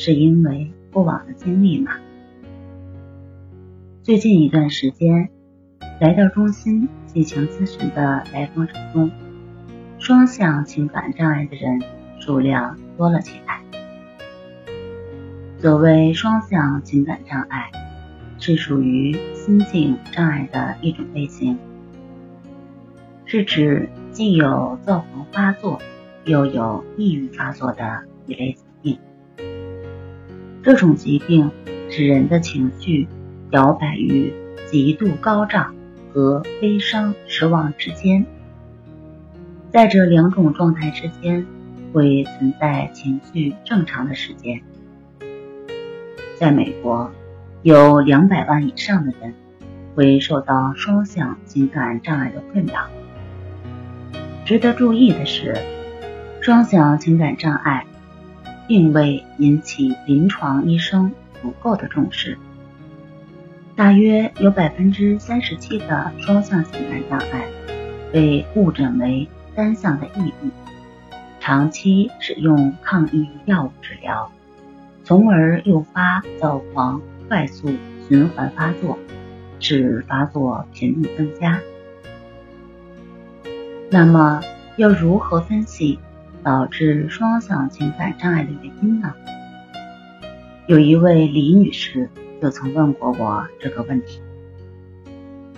是因为过往的经历吗？最近一段时间，来到中心进行咨询的来访者中，双向情感障碍的人数量多了起来。所谓双向情感障碍，是属于心境障碍的一种类型，是指既有躁狂发作，又有抑郁发作的一类疾病。这种疾病使人的情绪摇摆于极度高涨和悲伤失望之间，在这两种状态之间会存在情绪正常的时间。在美国，有两百万以上的人会受到双向情感障碍的困扰。值得注意的是，双向情感障碍。并未引起临床医生足够的重视。大约有百分之三十七的双向情感障碍被误诊为单向的抑郁，长期使用抗抑郁药物治疗，从而诱发躁狂快速循环发作，使发作频率增加。那么，要如何分析？导致双向情感障碍的原因呢？有一位李女士就曾问过我这个问题。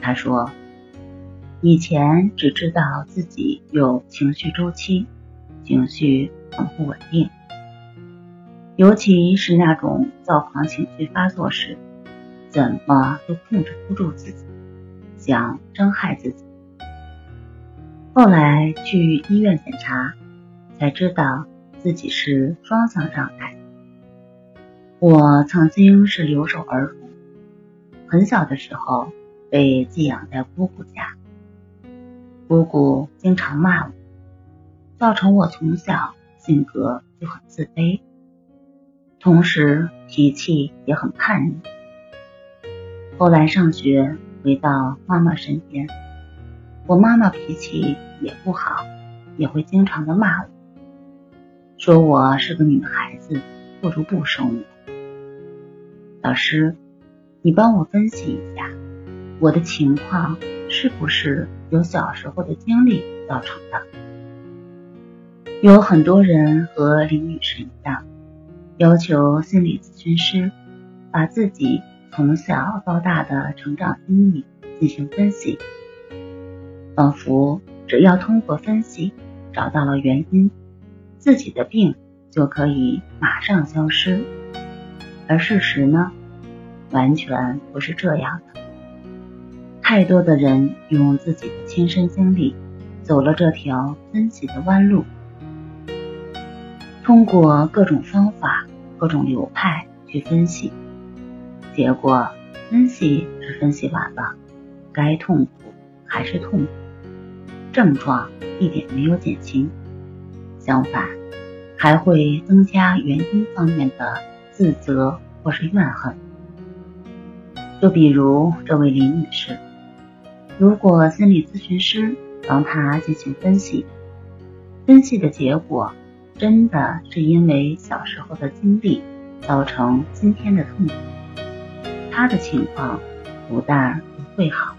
她说，以前只知道自己有情绪周期，情绪很不稳定，尤其是那种躁狂情绪发作时，怎么都控制不住自己，想伤害自己。后来去医院检查。才知道自己是双向障碍。我曾经是留守儿童，很小的时候被寄养在姑姑家，姑姑经常骂我，造成我从小性格就很自卑，同时脾气也很叛逆。后来上学回到妈妈身边，我妈妈脾气也不好，也会经常的骂我。说我是个女孩子，不如不生我。老师，你帮我分析一下，我的情况是不是由小时候的经历造成的？有很多人和林女士一样，要求心理咨询师把自己从小到大的成长经历进行分析，仿佛只要通过分析找到了原因。自己的病就可以马上消失，而事实呢，完全不是这样的。太多的人用自己的亲身经历走了这条分析的弯路，通过各种方法、各种流派去分析，结果分析是分析完了，该痛苦还是痛苦，症状一点没有减轻。相反，还会增加原因方面的自责或是怨恨。就比如这位林女士，如果心理咨询师帮她进行分析，分析的结果真的是因为小时候的经历造成今天的痛苦，她的情况不但不会好，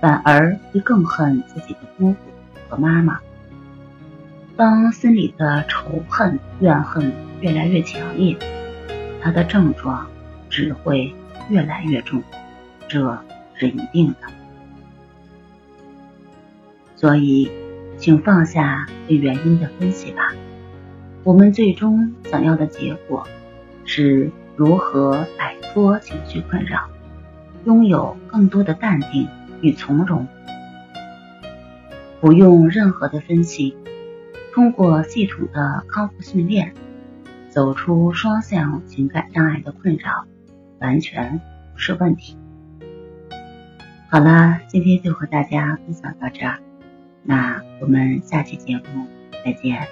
反而会更恨自己的姑姑和妈妈。当心里的仇恨、怨恨越来越强烈，他的症状只会越来越重，这是一定的。所以，请放下对原因的分析吧。我们最终想要的结果，是如何摆脱情绪困扰，拥有更多的淡定与从容。不用任何的分析，通过系统的康复训练，走出双向情感障碍的困扰，完全不是问题。好了，今天就和大家分享到这儿，那我们下期节目再见。